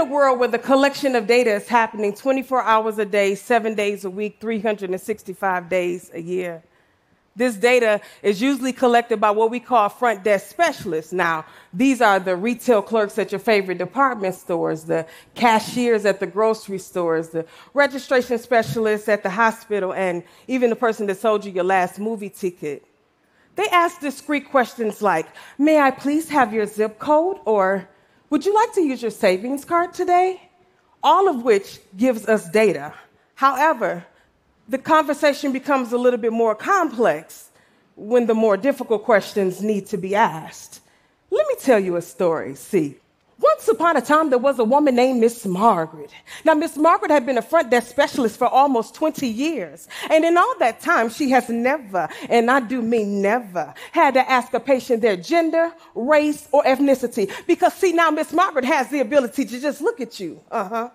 in a world where the collection of data is happening 24 hours a day, seven days a week, 365 days a year. This data is usually collected by what we call front desk specialists. Now, these are the retail clerks at your favorite department stores, the cashiers at the grocery stores, the registration specialists at the hospital, and even the person that sold you your last movie ticket. They ask discreet questions like, May I please have your zip code? Or, Would you like to use your savings card today? All of which gives us data. However, the conversation becomes a little bit more complex when the more difficult questions need to be asked. Let me tell you a story. See, once upon a time, there was a woman named Miss Margaret. Now, Miss Margaret had been a front desk specialist for almost 20 years. And in all that time, she has never, and I do mean never, had to ask a patient their gender, race, or ethnicity. Because, see, now Miss Margaret has the ability to just look at you. Uh huh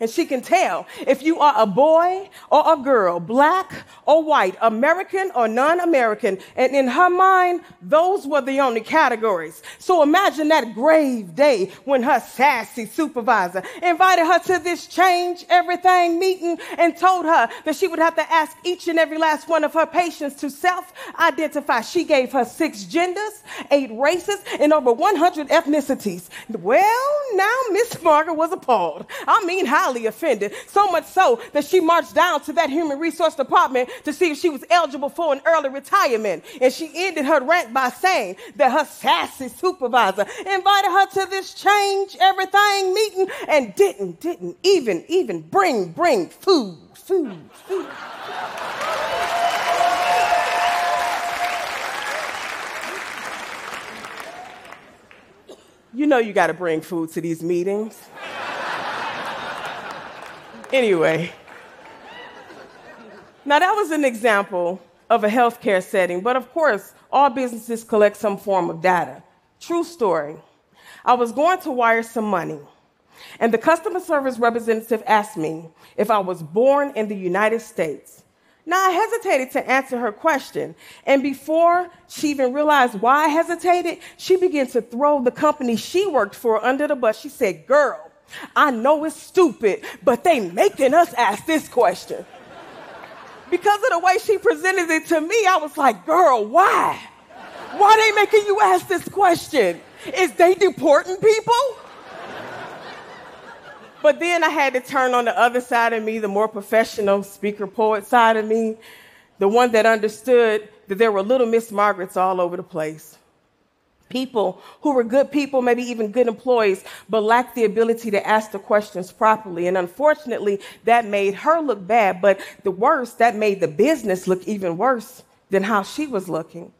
and she can tell if you are a boy or a girl, black or white, American or non American. And in her mind, those were the only categories. So imagine that grave day when her sassy supervisor invited her to this change everything meeting and told her that she would have to ask each and every last one of her patients to self identify. She gave her six genders, eight races, and over 100 ethnicities. Well, now Miss Margaret was appalled. I mean, how highly offended, so much so that she marched down to that human resource department to see if she was eligible for an early retirement. And she ended her rant by saying that her sassy supervisor invited her to this change everything meeting and didn't, didn't even, even bring, bring food, food, food. You know you got to bring food to these meetings. Anyway, now that was an example of a healthcare setting, but of course, all businesses collect some form of data. True story. I was going to wire some money, and the customer service representative asked me if I was born in the United States. Now, I hesitated to answer her question, and before she even realized why I hesitated, she began to throw the company she worked for under the bus. She said, Girl, I know it's stupid, but they making us ask this question. Because of the way she presented it to me, I was like, girl, why? Why they making you ask this question? Is they deporting people? But then I had to turn on the other side of me, the more professional speaker poet side of me, the one that understood that there were little Miss Margarets all over the place people who were good people, maybe even good employees, but lacked the ability to ask the questions properly. And unfortunately, that made her look bad. But the worst, that made the business look even worse than how she was looking.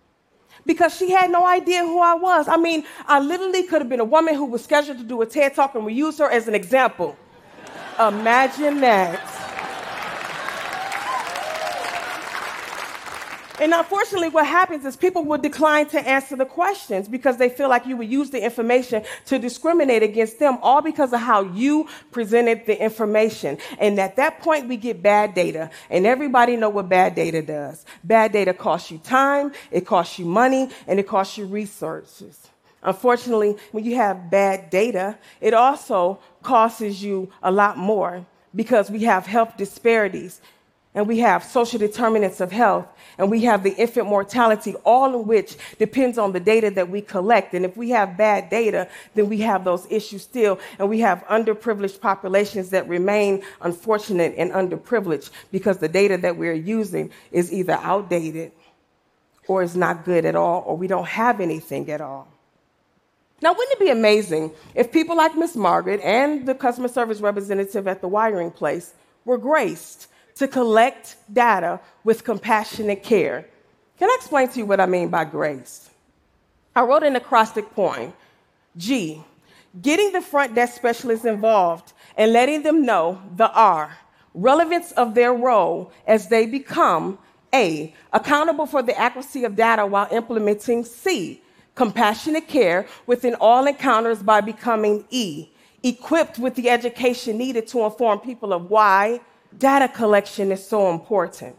Because she had no idea who I was. I mean, I literally could have been a woman who was scheduled to do a TED talk, and we used her as an example. Imagine that. And unfortunately, what happens is people will decline to answer the questions because they feel like you would use the information to discriminate against them, all because of how you presented the information. And at that point, we get bad data. And everybody know what bad data does. Bad data costs you time, it costs you money, and it costs you resources. Unfortunately, when you have bad data, it also costs you a lot more because we have health disparities and we have social determinants of health, and we have the infant mortality, all of which depends on the data that we collect. And if we have bad data, then we have those issues still, and we have underprivileged populations that remain unfortunate and underprivileged because the data that we're using is either outdated or is not good at all, or we don't have anything at all. Now, wouldn't it be amazing if people like Miss Margaret and the customer service representative at the wiring place were graced to collect data with compassionate care. Can I explain to you what I mean by grace? I wrote an acrostic poem G, getting the front desk specialists involved and letting them know the R, relevance of their role as they become A, accountable for the accuracy of data while implementing C, compassionate care within all encounters by becoming E, equipped with the education needed to inform people of why, data collection is so important.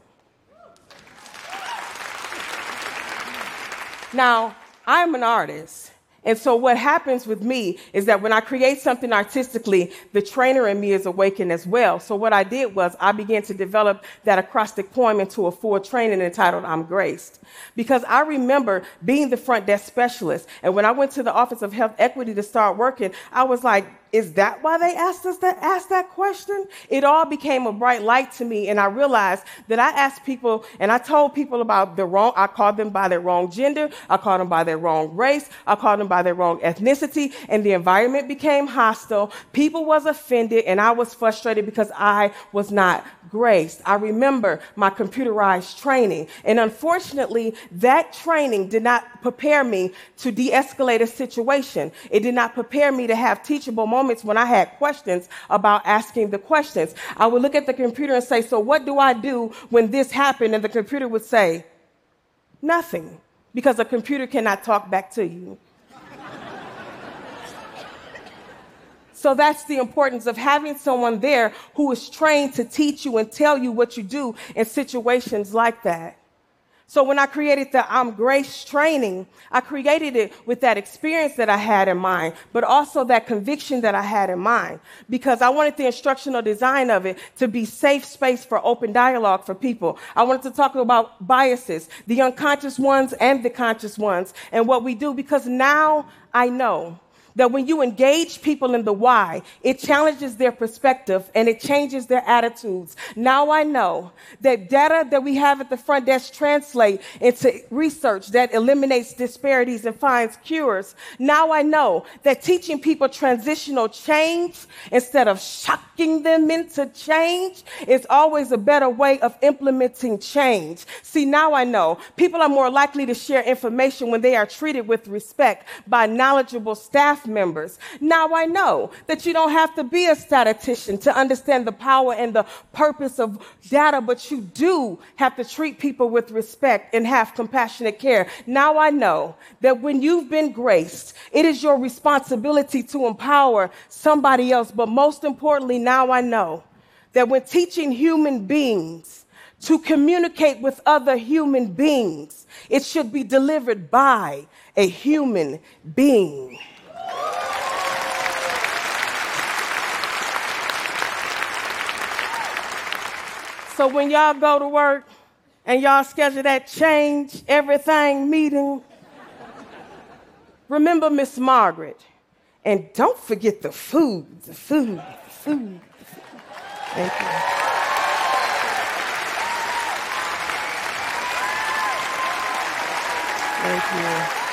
Now, I'm an artist, And so what happens with me is that when I create something artistically, the trainer in me is awakened as well. So what I did was I began to develop that acrostic poem into a full training entitled I'm Graced. Because I remember being the front desk specialist. And when I went to the Office of Health Equity to start working, I was like, is that why they asked us to ask that question? It all became a bright light to me, and I realized that I asked people and I told people about the wrong, I called them by their wrong gender, I called them by their wrong race, I called them by their wrong ethnicity, and the environment became hostile. People was offended, and I was frustrated because I was not graced. I remember my computerized training, and unfortunately, that training did not prepare me to de-escalate a situation. It did not prepare me to have teachable moments when I had questions about asking the questions. I would look at the computer and say, So, what do I do when this happened? And the computer would say, Nothing, because the computer cannot talk back to you. So that's the importance of having someone there who is trained to teach you and tell you what you do in situations like that. So when I created the I'm Grace training, I created it with that experience that I had in mind, but also that conviction that I had in mind, because I wanted the instructional design of it to be safe space for open dialogue for people. I wanted to talk about biases, the unconscious ones and the conscious ones, and what we do, because now I know that when you engage people in the why, it challenges their perspective and it changes their attitudes. Now I know that data that we have at the front desk translate into research that eliminates disparities and finds cures. Now I know that teaching people transitional change instead of shocking them into change is always a better way of implementing change. See, now I know people are more likely to share information when they are treated with respect by knowledgeable staff members. Now I know that you don't have to be a statistician to understand the power and the purpose of data, but you do have to treat people with respect and have compassionate care. Now I know that when you've been graced, it is your responsibility to empower somebody else. But most importantly, now I know that when teaching human beings, to communicate with other human beings. It should be delivered by a human being. So when y'all go to work and y'all schedule that change everything meeting, remember Miss Margaret. And don't forget the food, the food, the food. Thank you. Thank you.